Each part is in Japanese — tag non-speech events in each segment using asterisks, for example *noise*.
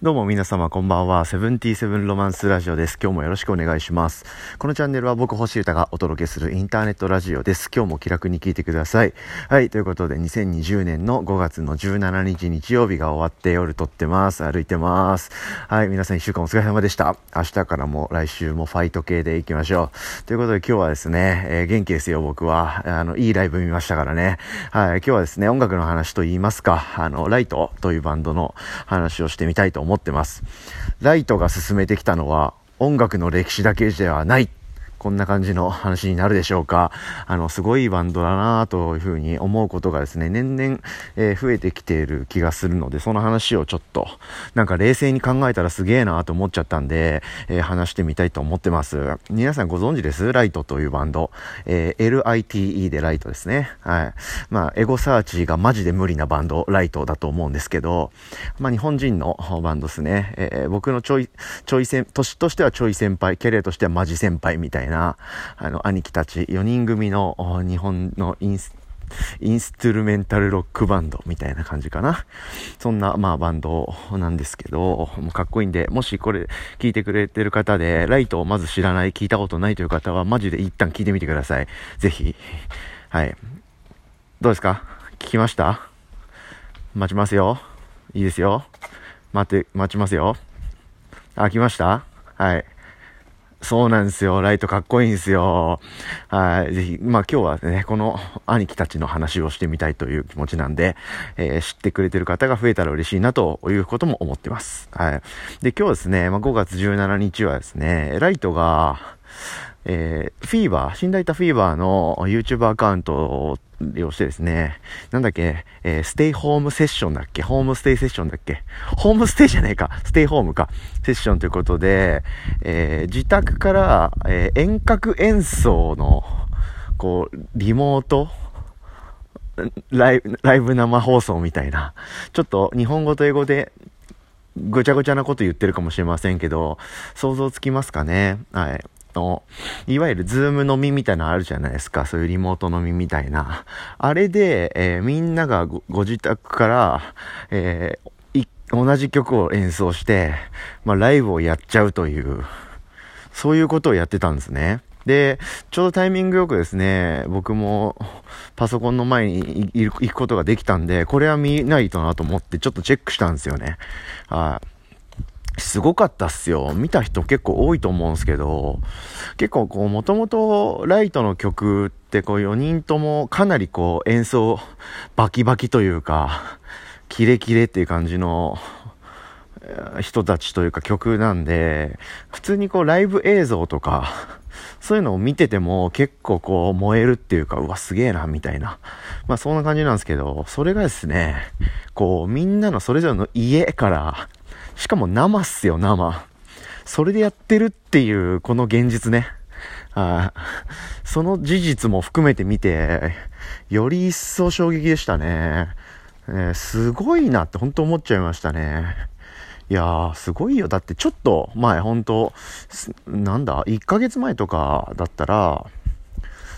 どうも皆様こんばんは。セブンティーセブンロマンスラジオです。今日もよろしくお願いします。このチャンネルは僕星歌がお届けするインターネットラジオです。今日も気楽に聞いてください。はい、ということで2020年の5月の17日日曜日が終わって夜撮ってます。歩いてます。はい、皆さん一週間お疲れ様でした。明日からも来週もファイト系でいきましょう。ということで今日はですね、えー、元気ですよ僕は。あの、いいライブ見ましたからね。はい、今日はですね、音楽の話と言いますか、あの、ライトというバンドの話をしてみたいと思います。思ってます。ライトが進めてきたのは音楽の歴史だけではないこんな感じの話になるでしょうか。あの、すごいバンドだなというふうに思うことがですね、年々、えー、増えてきている気がするので、その話をちょっと、なんか冷静に考えたらすげえなと思っちゃったんで、えー、話してみたいと思ってます。皆さんご存知です？ライトというバンド。えー、LITE でライトですね。はい。まあ、エゴサーチがマジで無理なバンド、ライトだと思うんですけど、まあ、日本人のバンドですね。えー、僕のちょい、ちょい先、年としてはちょい先輩、キャリアとしてはマジ先輩みたいなな、あの、兄貴たち4人組の日本のインスインストゥルメンタルロックバンドみたいな感じかな。そんな、まあ、バンドなんですけど、もうかっこいいんで、もしこれ聞いてくれてる方で、ライトをまず知らない、聞いたことないという方は、マジで一旦聞いてみてください。ぜひ。はい。どうですか？聞きました？待ちますよ。いいですよ。待って、待ちますよ。あ、来ました？はい。そうなんですよ。ライトかっこいいんですよ。はい。ぜひ、まあ今日はね、この兄貴たちの話をしてみたいという気持ちなんで、えー、知ってくれてる方が増えたら嬉しいなということも思ってます。はい。で、今日ですね、まあ5月17日はですね、ライトが、えー、フィーバー、寝台タフィーバーの YouTube アカウントを利用してですね、なんだっけ、えー、ステイホームセッションだっけホームステイセッションだっけホームステイじゃねえかステイホームか。セッションということで、えー、自宅から、えー、遠隔演奏の、こう、リモート、ライブ、ライブ生放送みたいな、ちょっと日本語と英語でごちゃごちゃなこと言ってるかもしれませんけど、想像つきますかねはい。の、いわゆるズーム飲みみたいなのあるじゃないですか。そういうリモート飲みみたいな。あれで、えー、みんながご自宅から、えー、同じ曲を演奏して、まあ、ライブをやっちゃうという、そういうことをやってたんですね。で、ちょうどタイミングよくですね、僕もパソコンの前に行くことができたんで、これは見ないとなと思ってちょっとチェックしたんですよね。はい。すごかったっすよ。見た人結構多いと思うんすけど、結構こう、もともとライトの曲ってこう4人ともかなりこう演奏バキバキというか、キレキレっていう感じの人たちというか曲なんで、普通にこうライブ映像とか、そういうのを見てても結構こう燃えるっていうか、うわ、すげえな、みたいな。まあそんな感じなんですけど、それがですね、こうみんなのそれぞれの家からしかも生っすよ、生。それでやってるっていう、この現実ね。あその事実も含めて見て、より一層衝撃でしたね。えー、すごいなって本当思っちゃいましたね。いやー、すごいよ。だってちょっと前、本当なんだ、1ヶ月前とかだったら、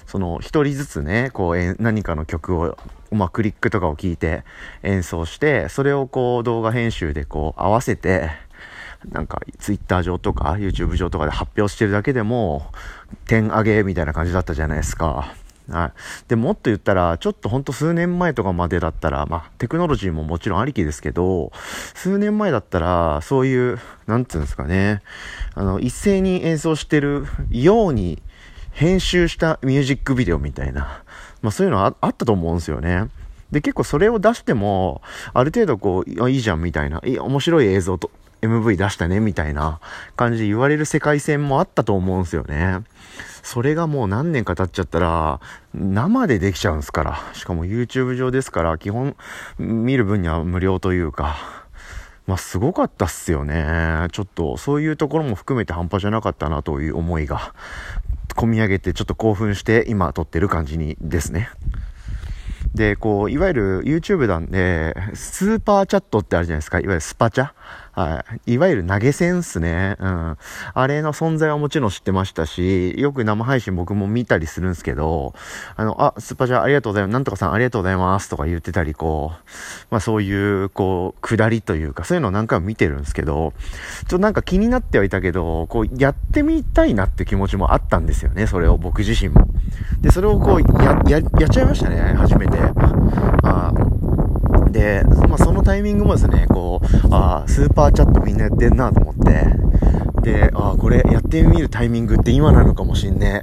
その、一人ずつね、こう、何かの曲をまあ、クリックとかを聞いて演奏して、それをこう動画編集でこう合わせて、なんかツイッター上とか YouTube 上とかで発表してるだけでも、点上げみたいな感じだったじゃないですか。はい。で、もっと言ったら、ちょっとほんと数年前とかまでだったら、まあ、テクノロジーももちろんありきですけど、数年前だったら、そういう、なんつうんですかね、あの、一斉に演奏してるように編集したミュージックビデオみたいな、まあそういうのはあったと思うんですよね。で、結構それを出しても、ある程度こう、いいじゃんみたいな、い面白い映像と、MV 出したねみたいな感じで言われる世界線もあったと思うんですよね。それがもう何年か経っちゃったら、生でできちゃうんですから。しかも YouTube 上ですから、基本見る分には無料というか、まあすごかったっすよね。ちょっとそういうところも含めて半端じゃなかったなという思いが込み上げてちょっと興奮して今撮ってる感じにですね。で、こう、いわゆる YouTube なんで、スーパーチャットってあるじゃないですか。いわゆるスパチャはい。いわゆる投げ銭っすね。うん。あれの存在はもちろん知ってましたし、よく生配信僕も見たりするんですけど、あの、あ、スーパーチャットありがとうございます。なんとかさんありがとうございますとか言ってたり、こう、まあそういう、こう、くだりというか、そういうのを何回も見てるんですけど、ちょっとなんか気になってはいたけど、こう、やってみたいなって気持ちもあったんですよね、それを僕自身も。で、それをこう、や、や、やっちゃいましたね、初めて。あで、まあ、そのタイミングもですね、こう、ああスーパーチャットみんなやってんなと思って、で、ああこれやってみるタイミングって今なのかもしんね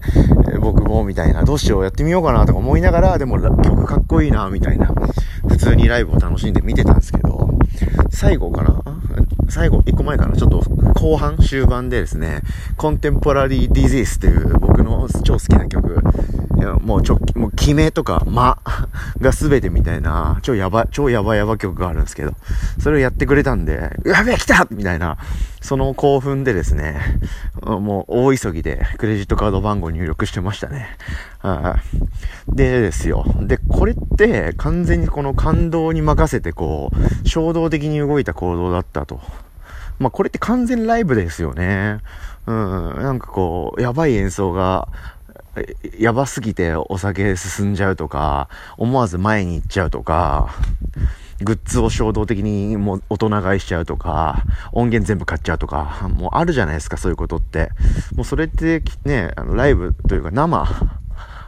え。僕も、みたいな。どうしよう、やってみようかなとか思いながら、でも曲かっこいいな、みたいな。普通にライブを楽しんで見てたんですけど、最後かな？最後、一個前かな？ちょっと後半、終盤でですね、コンテンポラリー・ディゼースという僕の超好きな曲、もうちょ、もう決めとか間 *laughs* が全てみたいな、超やば、超やばやば曲があるんですけど、それをやってくれたんで、やべえ来たみたいな、その興奮でですね、もう大急ぎでクレジットカード番号入力してましたね。でですよ。で、これって完全にこの感動に任せてこう、衝動的に動いた行動だったと。まあ、これって完全ライブですよね。うん、なんかこう、やばい演奏がやばすぎてお酒進んじゃうとか、思わず前に行っちゃうとか、グッズを衝動的にもう大人買いしちゃうとか、音源全部買っちゃうとか、もうあるじゃないですか、そういうことって。もうそれってね、あのライブというか生、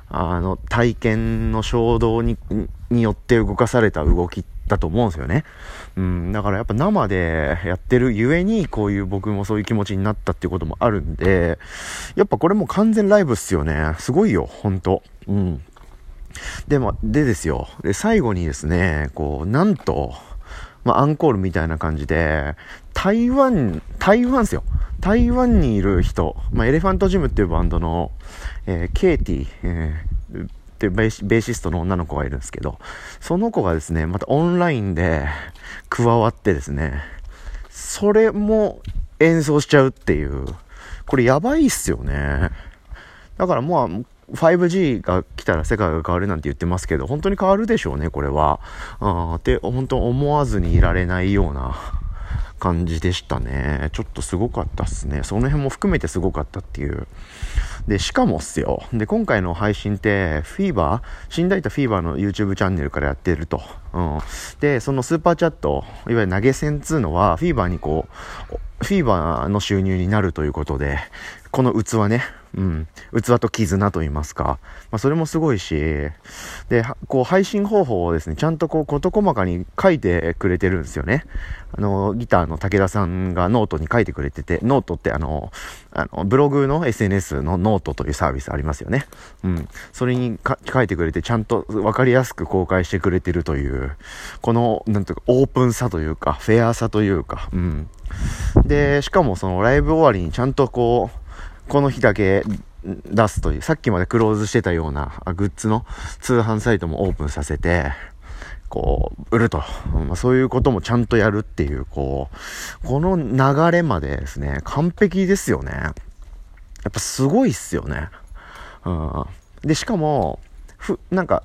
あの、体験の衝動に、よって動かされた動きってだと思うんですよね。うん、だからやっぱ生でやってるゆえに、こういう僕もそういう気持ちになったっていうこともあるんで、やっぱこれも完全ライブっすよね。すごいよ、ほんと。うん。で、ま、でですよ。で、最後にですね、こう、なんと、ま、アンコールみたいな感じで、台湾、台湾っすよ。台湾にいる人、ま、 Elephant Gym っていうバンドの、えー、 KT、えー、っていうベーシストの女の子がいるんですけど、その子がですね、またオンラインで加わってですね、それも演奏しちゃうっていう、これやばいっすよね。だからもう、5G が来たら世界が変わるなんて言ってますけど、本当に変わるでしょうね、これは。あって、本当思わずにいられないような感じでしたね。ちょっとすごかったっすね。その辺も含めてすごかったっていう。で、しかもっすよ。で、今回の配信って、フィーバー死んだいたフィーバーの YouTube チャンネルからやってると。うん。で、そのスーパーチャット、いわゆる投げ銭っつうのは、 FEVER にこう、 FEVER の収入になるということで、この器ね、うん、器と絆と言いますか、まあ、それもすごいし、で、こう、配信方法をですね、ちゃんとこう、事細かに書いてくれてるんですよね。あの、ギターの武田さんがノートに書いてくれてて、ノートってあの、あの、ブログの SNS のノートというサービスありますよね。うん。それに書いてくれて、ちゃんと分かりやすく公開してくれてるという、この、なんていうか、オープンさというか、フェアさというか、うん。で、しかもそのライブ終わりにちゃんとこう、この日だけ出すという、さっきまでクローズしてたようなグッズの通販サイトもオープンさせて、こう、売ると。まあ、そういうこともちゃんとやるっていう、こう、この流れまでですね、完璧ですよね。やっぱすごいっすよね。うん。で、しかも、ふ、なんか、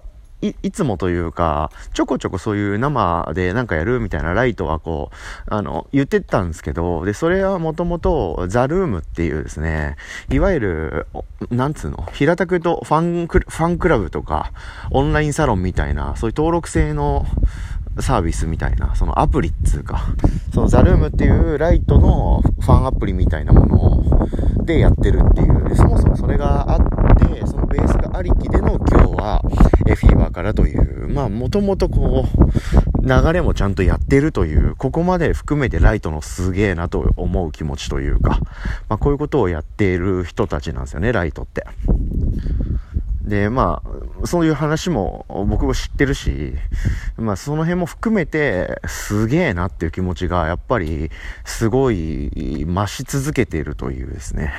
い、いつもというか、ちょこちょこそういう生でなんかやるみたいなライトはこう、あの、言ってたんですけど、で、それはもともと、ザ・ルームっていうですね、いわゆる、なんつうの、平たく言うとファンク、ファンクラブとか、オンラインサロンみたいな、そういう登録制の、サービスみたいな、そのアプリっつうか、そのザルームっていうライトのファンアプリみたいなものでやってるっていう、でそもそもそれがあって、そのベースがありきでの今日は、えフィーバーからという、まあもともとこう、流れもちゃんとやってるという、ここまで含めてライトのすげえなと思う気持ちというか、まあこういうことをやっている人たちなんですよね、ライトって。で、まあ、そういう話も僕も知ってるし、まあその辺も含めてすげえなっていう気持ちがやっぱりすごい増し続けているというですね。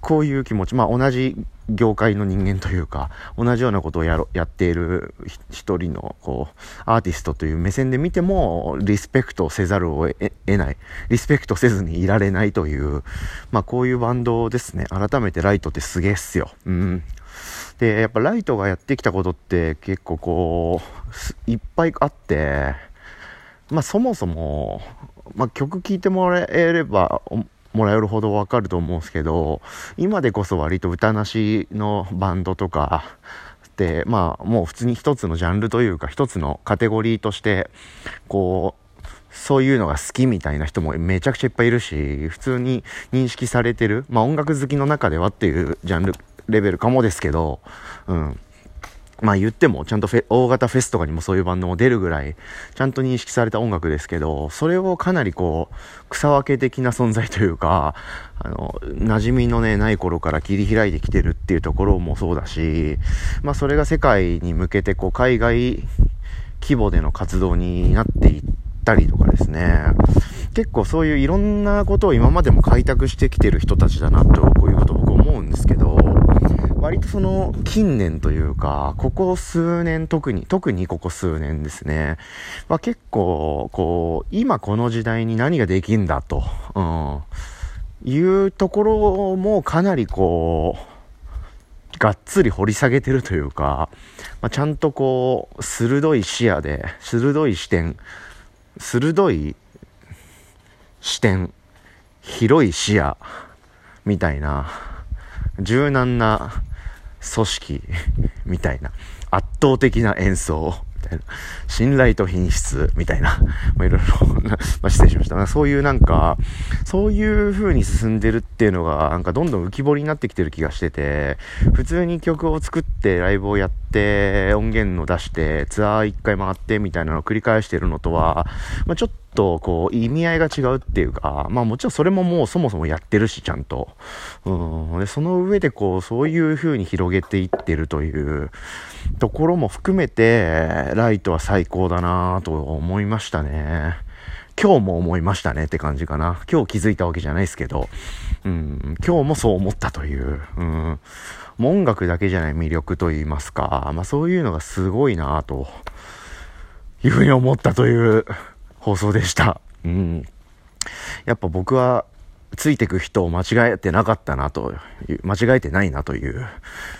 こういう気持ち、まあ同じ業界の人間というか、同じようなことをやろ、やっている一人の、こう、アーティストという目線で見ても、リスペクトせざるを得ない、リスペクトせずにいられないという、まあこういうバンドですね。改めてライトってすげえっすよ。うん。で、やっぱライトがやってきたことって結構こう、いっぱいあって、まあそもそも、まあ、曲聴いてもらえれば、もらえるほどわかると思うんですけど、今でこそ割と歌なしのバンドとか、ってまあもう普通に一つのジャンルというか一つのカテゴリーとしてこうそういうのが好きみたいな人もめちゃくちゃいっぱいいるし普通に認識されてるまあ音楽好きの中ではっていうジャンルレベルかもですけどうん。まあ言ってもちゃんと大型フェスとかにもそういうバンドも出るぐらいちゃんと認識された音楽ですけどそれをかなりこう草分け的な存在というかあの馴染みのねない頃から切り開いてきてるっていうところもそうだしまあそれが世界に向けてこう海外規模での活動になっていったりとかですね。結構そういういろんなことを今までも開拓してきてる人たちだなとこういうこと僕思うんですけど割とその近年というか、ここ数年特に、特にここ数年ですね、は結構、こう、今この時代に何ができんだと、うん、いうところもかなりこう、がっつり掘り下げてるというか、まあ、ちゃんとこう、鋭い視野で、鋭い視点、鋭い視点、広い視野、みたいな、柔軟な組織 *laughs* みたいな。圧倒的な演奏 *laughs* みたいな。信頼と品質みたいな、*laughs* まあ、いろいろま、失礼しました。そういうなんか、そういう風に進んでるっていうのが、なんかどんどん浮き彫りになってきてる気がしてて、普通に曲を作ってライブをやって、音源を出して、ツアー一回回ってみたいなのを繰り返してるのとは、まあ、ちょっととこう意味合いが違うっていうか、まあもちろんそれももうそもそもやってるし、ちゃんと。うん。で、その上でこう、そういう風に広げていってるというところも含めて、ライトは最高だなと思いましたね。今日も思いましたねって感じかな。今日気づいたわけじゃないですけど、うん、今日もそう思ったという、うん、もう音楽だけじゃない魅力と言いますか、まあそういうのがすごいなというふうに思ったという放送でした。うん。やっぱ僕は、ついてく人を間違えてなかったなと、間違えてないなという、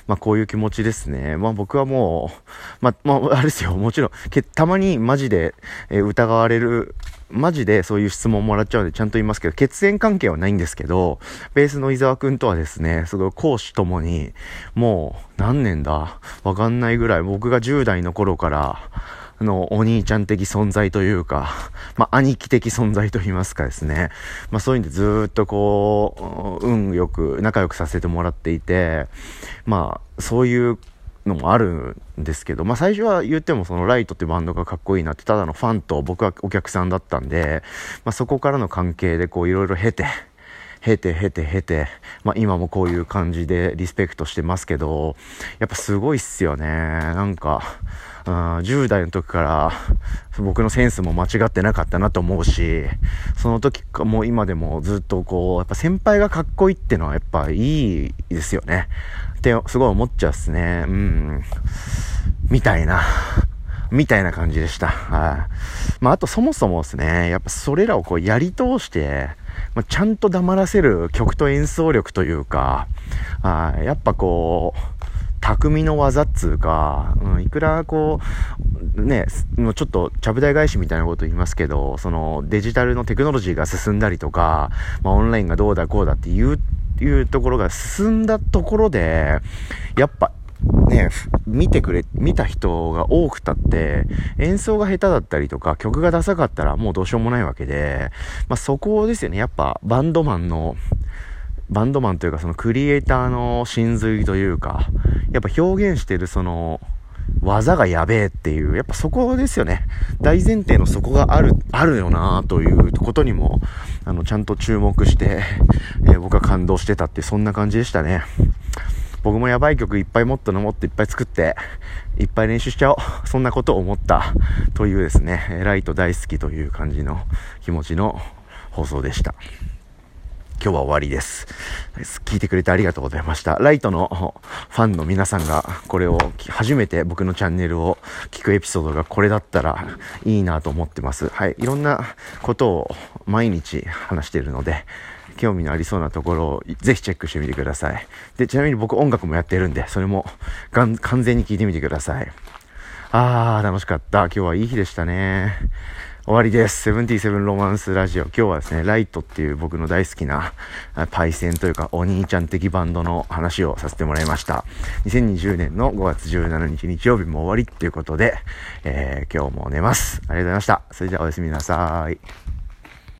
まあこういう気持ちですね。まあ僕はもう、まあ、まあ、あれですよ、もちろん、たまにマジで、え疑われる、マジでそういう質問もらっちゃうんでちゃんと言いますけど、血縁関係はないんですけど、ベースの伊沢くんとはですね、すごい講師ともに、もう何年だ？わかんないぐらい、僕が10代の頃から、のお兄ちゃん的存在というか、まあ、兄貴的存在と言いますかですね。まあ、そういうんでずっとこう、運よく、仲良くさせてもらっていて、まあ、そういうのもあるんですけど、まあ、最初は言ってもそのライトってバンドがかっこいいなって、ただのファンと僕はお客さんだったんで、まあ、そこからの関係でこういろいろ経て、経て経て経て、まあ、今もこういう感じでリスペクトしてますけど、やっぱすごいっすよね。なんか、うん10代の時から僕のセンスも間違ってなかったなと思うし、その時かもう今でもずっとこう、やっぱ先輩がかっこいいってのはやっぱいいですよね。ってすごい思っちゃうっすね。うん。みたいな。みたいな感じでした。はい。まあ、あとそもそもですね、やっぱそれらをこうやり通して、まあ、ちゃんと黙らせる曲と演奏力というか、はい。やっぱこう、匠の技っつうか、うん、いくらこう、ね、もうちょっとちゃぶ台返しみたいなこと言いますけど、そのデジタルのテクノロジーが進んだりとか、まあ、オンラインがどうだこうだっていう、いうところが進んだところで、やっぱね、見てくれ、見た人が多くたって、演奏が下手だったりとか、曲がダサかったらもうどうしようもないわけで、まあ、そこですよね。やっぱバンドマンの、バンドマンというかそのクリエイターの真髄というか、やっぱ表現してるその、技がやべえっていう、やっぱそこですよね。大前提のそこがある、あるよなということにも、あの、ちゃんと注目して、えー、僕は感動してたってそんな感じでしたね。僕もやばい曲いっぱいもっと飲もっていっぱい作って、いっぱい練習しちゃおう。*laughs* そんなことを思ったというですね、ライト大好きという感じの気持ちの放送でした。今日は終わりです。聞いてくれてありがとうございました。ライトのファンの皆さんがこれを初めて僕のチャンネルを聞くエピソードがこれだったらいいなと思ってます。はい。いろんなことを毎日話しているので、興味のありそうなところをぜひチェックしてみてください。で、ちなみに僕音楽もやってるんで、それも完全に聞いてみてください。あー、楽しかった。今日はいい日でしたね。終わりです。セブンティセブンロマンスラジオ。今日はですね、ライトっていう僕の大好きなパイセンというかお兄ちゃん的バンドの話をさせてもらいました。2020年の5月17日日曜日も終わりっていうことで、えー、今日も寝ます。ありがとうございました。それじゃあおやすみなさい。